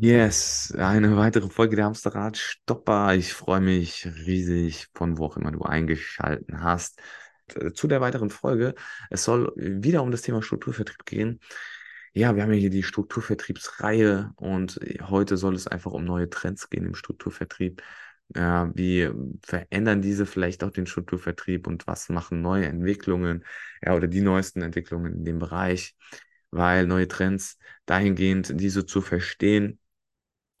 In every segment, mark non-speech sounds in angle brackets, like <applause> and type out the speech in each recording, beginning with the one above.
Yes, eine weitere Folge der Hamsterrad Stopper. Ich freue mich riesig, von wo auch immer du eingeschalten hast. Äh, Zu der weiteren Folge. Es soll wieder um das Thema Strukturvertrieb gehen. Ja, wir haben ja hier die Strukturvertriebsreihe und heute soll es einfach um neue Trends gehen im Strukturvertrieb. Ja, wie verändern diese vielleicht auch den Strukturvertrieb und was machen neue Entwicklungen, ja, oder die neuesten Entwicklungen in dem Bereich? Weil neue Trends dahingehend, diese zu verstehen,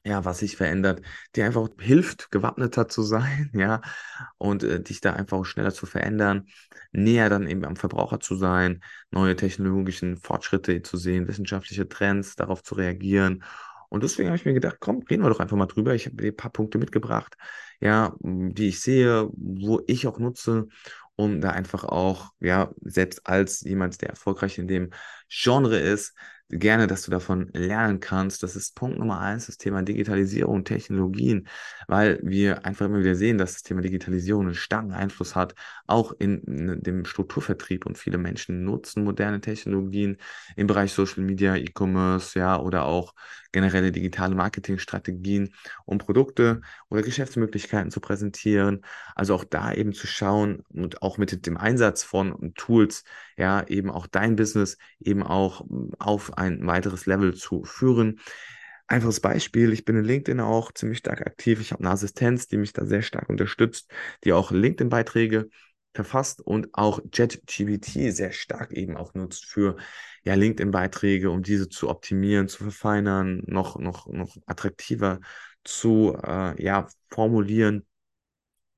ja, was sich verändert, dir einfach hilft, gewappneter zu sein, <laughs> ja, und äh, dich da einfach schneller zu verändern, näher dann eben am Verbraucher zu sein, neue technologischen Fortschritte zu sehen, wissenschaftliche Trends, darauf zu reagieren. Und deswegen habe ich mir gedacht, komm, reden wir doch einfach mal drüber. Ich habe dir ein paar Punkte mitgebracht, ja, die ich sehe, wo ich auch nutze, um da einfach auch, ja, selbst als jemand, der erfolgreich in dem Genre ist, gerne, dass du davon lernen kannst. Das ist Punkt Nummer eins, das Thema Digitalisierung Technologien, weil wir einfach immer wieder sehen, dass das Thema Digitalisierung einen starken Einfluss hat, auch in, in dem Strukturvertrieb und viele Menschen nutzen moderne Technologien im Bereich Social Media, E-Commerce, ja, oder auch generelle digitale Marketingstrategien, um Produkte oder Geschäftsmöglichkeiten zu präsentieren. Also auch da eben zu schauen und auch mit dem Einsatz von Tools, ja, eben auch dein Business eben auch auf ein weiteres Level zu führen. Einfaches Beispiel, ich bin in LinkedIn auch ziemlich stark aktiv. Ich habe eine Assistenz, die mich da sehr stark unterstützt, die auch LinkedIn-Beiträge verfasst und auch JetGPT sehr stark eben auch nutzt für ja, LinkedIn-Beiträge, um diese zu optimieren, zu verfeinern, noch, noch, noch attraktiver zu äh, ja, formulieren.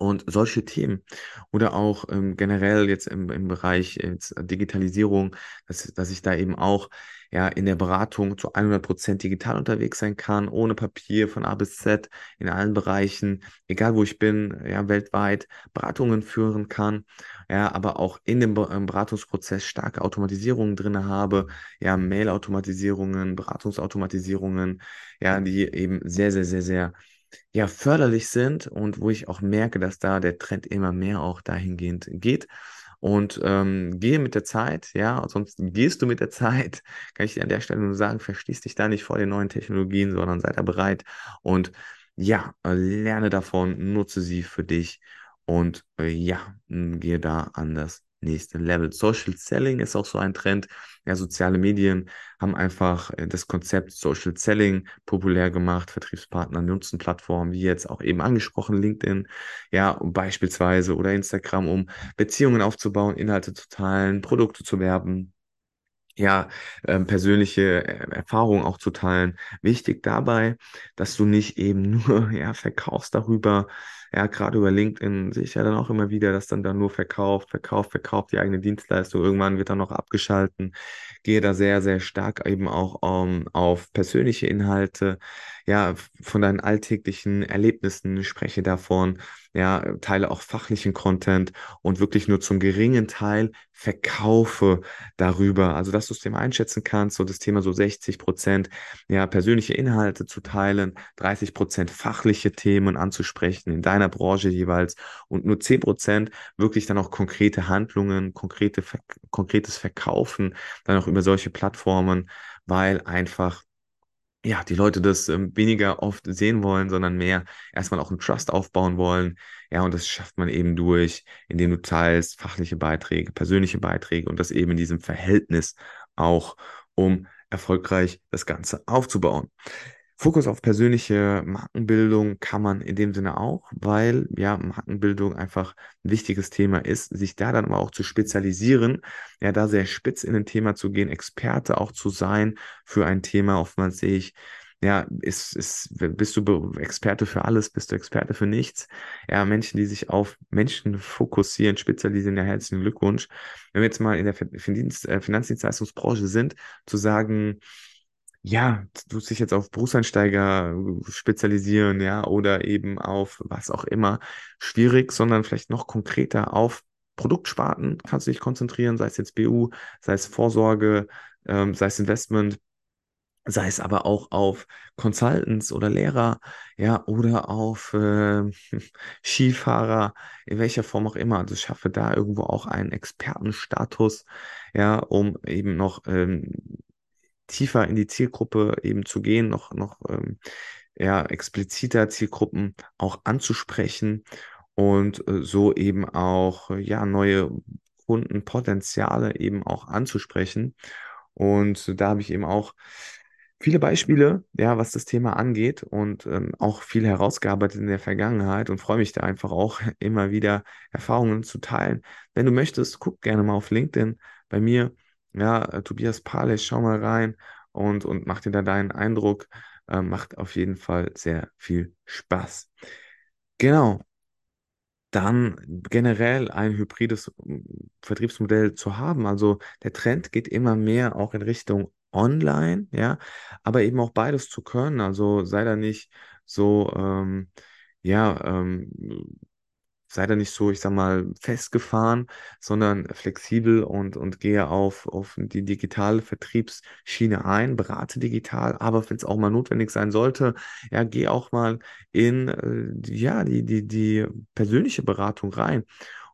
Und solche Themen. Oder auch ähm, generell jetzt im, im Bereich jetzt Digitalisierung, dass, dass ich da eben auch ja in der Beratung zu 100% digital unterwegs sein kann, ohne Papier von A bis Z in allen Bereichen, egal wo ich bin, ja weltweit Beratungen führen kann, ja, aber auch in dem Beratungsprozess starke Automatisierungen drin habe, ja, Mail-Automatisierungen, Beratungsautomatisierungen, ja, die eben sehr, sehr, sehr, sehr ja, förderlich sind und wo ich auch merke, dass da der Trend immer mehr auch dahingehend geht. Und ähm, gehe mit der Zeit, ja, sonst gehst du mit der Zeit, <laughs> kann ich dir an der Stelle nur sagen, verschließ dich da nicht vor den neuen Technologien, sondern sei da bereit und ja, äh, lerne davon, nutze sie für dich und äh, ja, gehe da an das nächste Level. Social Selling ist auch so ein Trend. Ja, soziale Medien haben einfach äh, das Konzept Social Selling populär gemacht. Vertriebspartner nutzen Plattformen wie jetzt auch eben angesprochen LinkedIn, ja, beispielsweise oder Instagram, um Beziehungen aufzubauen, Inhalte zu teilen, Produkte zu werben ja, ähm, persönliche äh, Erfahrungen auch zu teilen. Wichtig dabei, dass du nicht eben <laughs> nur, ja, verkaufst darüber. Ja, gerade über LinkedIn sehe ich ja dann auch immer wieder, dass dann da nur verkauft, verkauft, verkauft die eigene Dienstleistung. Irgendwann wird dann noch abgeschalten. Gehe da sehr, sehr stark eben auch ähm, auf persönliche Inhalte, ja, von deinen alltäglichen Erlebnissen, spreche davon, ja, teile auch fachlichen Content und wirklich nur zum geringen Teil verkaufe darüber. Also, dass du es dem einschätzen kannst, so das Thema so 60 Prozent, ja, persönliche Inhalte zu teilen, 30 Prozent fachliche Themen anzusprechen in deiner Branche jeweils und nur 10 Prozent wirklich dann auch konkrete Handlungen, konkrete, konkretes Verkaufen, dann auch über solche Plattformen, weil einfach ja, die Leute das ähm, weniger oft sehen wollen, sondern mehr erstmal auch einen Trust aufbauen wollen. Ja, und das schafft man eben durch, indem du teilst fachliche Beiträge, persönliche Beiträge und das eben in diesem Verhältnis auch, um erfolgreich das Ganze aufzubauen. Fokus auf persönliche Markenbildung kann man in dem Sinne auch, weil ja Markenbildung einfach ein wichtiges Thema ist, sich da dann aber auch zu spezialisieren, ja, da sehr spitz in ein Thema zu gehen, Experte auch zu sein für ein Thema. Oftmals sehe ich, ja, ist, ist, bist du Experte für alles, bist du Experte für nichts? Ja, Menschen, die sich auf Menschen fokussieren, spezialisieren, ja, herzlichen Glückwunsch. Wenn wir jetzt mal in der äh, Finanzdienstleistungsbranche sind, zu sagen, ja, du dich jetzt auf Berufseinsteiger äh, spezialisieren, ja, oder eben auf was auch immer, schwierig, sondern vielleicht noch konkreter auf Produktsparten kannst du dich konzentrieren, sei es jetzt BU, sei es Vorsorge, ähm, sei es Investment, sei es aber auch auf Consultants oder Lehrer, ja, oder auf äh, <laughs> Skifahrer, in welcher Form auch immer. Also schaffe da irgendwo auch einen Expertenstatus, ja, um eben noch ähm, tiefer in die Zielgruppe eben zu gehen, noch, noch ähm, ja, expliziter Zielgruppen auch anzusprechen und äh, so eben auch ja, neue Kundenpotenziale eben auch anzusprechen. Und da habe ich eben auch viele Beispiele, ja, was das Thema angeht und ähm, auch viel herausgearbeitet in der Vergangenheit und freue mich da einfach auch <laughs> immer wieder Erfahrungen zu teilen. Wenn du möchtest, guck gerne mal auf LinkedIn bei mir, ja, äh, Tobias Pales, schau mal rein und, und mach dir da deinen Eindruck. Äh, macht auf jeden Fall sehr viel Spaß. Genau dann generell ein hybrides hm, Vertriebsmodell zu haben. Also der Trend geht immer mehr auch in Richtung Online, ja, aber eben auch beides zu können. Also sei da nicht so, ähm, ja, ähm, sei da nicht so, ich sag mal, festgefahren, sondern flexibel und, und gehe auf, auf die digitale Vertriebsschiene ein, berate digital, aber wenn es auch mal notwendig sein sollte, ja, geh auch mal in, äh, ja, die, die, die persönliche Beratung rein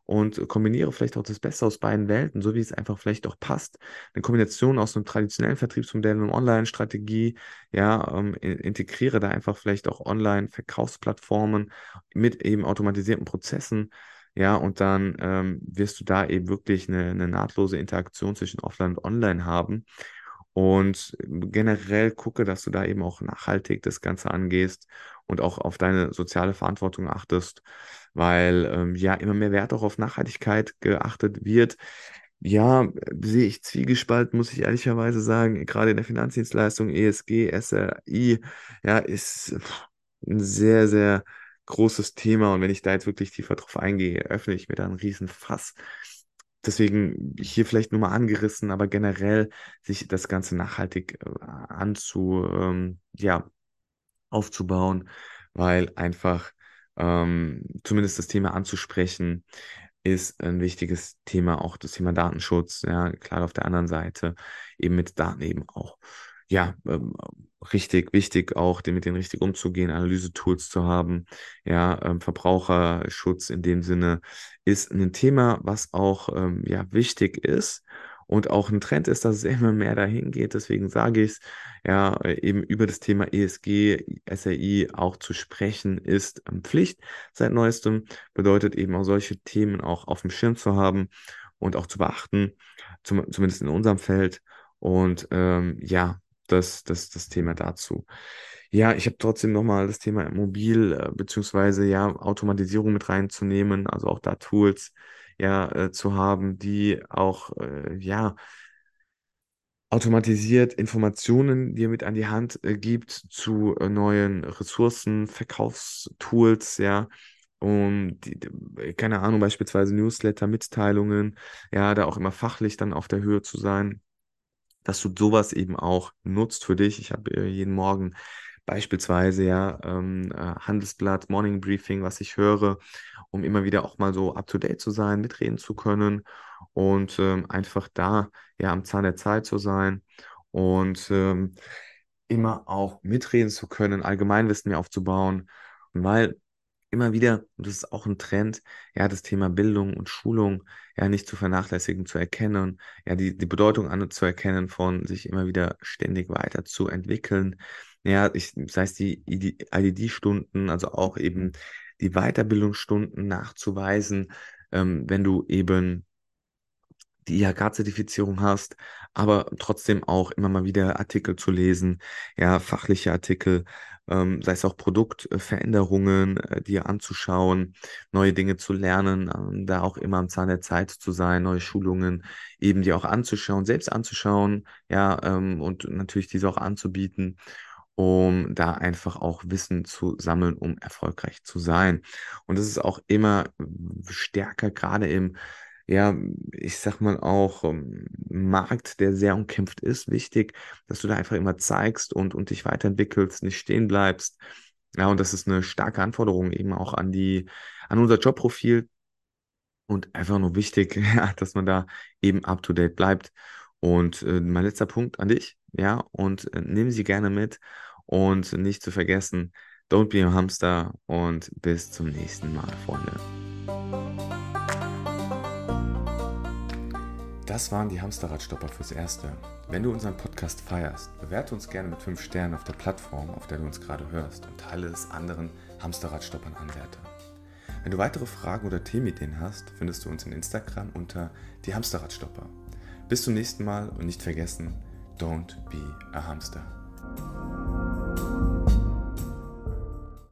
und kombiniere vielleicht auch das Beste aus beiden Welten, so wie es einfach vielleicht auch passt. Eine Kombination aus einem traditionellen Vertriebsmodell und Online-Strategie, ja, ähm, integriere da einfach vielleicht auch Online-Verkaufsplattformen mit eben automatisierten Prozessen. Ja, und dann ähm, wirst du da eben wirklich eine, eine nahtlose Interaktion zwischen Offline und Online haben. Und generell gucke, dass du da eben auch nachhaltig das Ganze angehst und auch auf deine soziale Verantwortung achtest, weil ähm, ja immer mehr Wert auch auf Nachhaltigkeit geachtet wird. Ja, sehe ich zwiegespalten, muss ich ehrlicherweise sagen. Gerade in der Finanzdienstleistung, ESG, SRI, ja, ist ein sehr, sehr großes Thema. Und wenn ich da jetzt wirklich tiefer drauf eingehe, öffne ich mir da einen riesen Fass. Deswegen hier vielleicht nur mal angerissen, aber generell sich das Ganze nachhaltig äh, anzu, ähm, ja, aufzubauen, weil einfach ähm, zumindest das Thema anzusprechen ist ein wichtiges Thema, auch das Thema Datenschutz, ja, klar auf der anderen Seite eben mit Daten eben auch, ja, ähm, richtig wichtig auch, mit denen richtig umzugehen, Analyse-Tools zu haben, ja, ähm, Verbraucherschutz in dem Sinne ist ein Thema, was auch, ähm, ja, wichtig ist und auch ein Trend ist, dass es immer mehr dahin geht. Deswegen sage ich es, ja, eben über das Thema ESG, SRI auch zu sprechen, ist ähm, Pflicht seit neuestem. Bedeutet eben auch solche Themen auch auf dem Schirm zu haben und auch zu beachten, zum, zumindest in unserem Feld. Und ähm, ja, das, das, das Thema dazu. Ja, ich habe trotzdem nochmal das Thema Mobil, äh, beziehungsweise ja, Automatisierung mit reinzunehmen, also auch da Tools ja äh, zu haben, die auch äh, ja automatisiert Informationen dir mit an die Hand äh, gibt zu äh, neuen Ressourcen, Verkaufstools, ja. Um, die, keine Ahnung, beispielsweise Newsletter, Mitteilungen, ja, da auch immer fachlich dann auf der Höhe zu sein, dass du sowas eben auch nutzt für dich. Ich habe äh, jeden Morgen beispielsweise ja ähm, äh, Handelsblatt, Morning Briefing, was ich höre, um immer wieder auch mal so up-to-date zu sein, mitreden zu können und ähm, einfach da ja am Zahn der Zeit zu sein und ähm, immer auch mitreden zu können, Allgemeinwissen mir aufzubauen. Weil immer wieder, und das ist auch ein Trend, ja, das Thema Bildung und Schulung ja nicht zu vernachlässigen, zu erkennen, ja, die, die Bedeutung anzuerkennen von sich immer wieder ständig weiterzuentwickeln. Ja, ich, sei es die IDD-Stunden, also auch eben die Weiterbildungsstunden nachzuweisen, ähm, wenn du eben die IHK-Zertifizierung hast, aber trotzdem auch immer mal wieder Artikel zu lesen, ja, fachliche Artikel, ähm, sei es auch Produktveränderungen, äh, dir anzuschauen, neue Dinge zu lernen, ähm, da auch immer am Zahn der Zeit zu sein, neue Schulungen eben dir auch anzuschauen, selbst anzuschauen, ja, ähm, und natürlich diese auch anzubieten um da einfach auch Wissen zu sammeln, um erfolgreich zu sein. Und das ist auch immer stärker, gerade im ja, ich sag mal auch, ähm, Markt, der sehr umkämpft ist, wichtig, dass du da einfach immer zeigst und, und dich weiterentwickelst, nicht stehen bleibst. Ja, und das ist eine starke Anforderung eben auch an die, an unser Jobprofil und einfach nur wichtig, <laughs> ja, dass man da eben up to date bleibt. Und äh, mein letzter Punkt an dich, ja, und äh, nimm sie gerne mit und nicht zu vergessen, don't be a hamster und bis zum nächsten Mal, Freunde. Das waren die Hamsterradstopper fürs Erste. Wenn du unseren Podcast feierst, bewerte uns gerne mit 5 Sternen auf der Plattform, auf der du uns gerade hörst und teile es anderen Hamsterradstoppern Anwärter. Wenn du weitere Fragen oder Themenideen hast, findest du uns in Instagram unter die Hamsterradstopper. Bis zum nächsten Mal und nicht vergessen, don't be a hamster.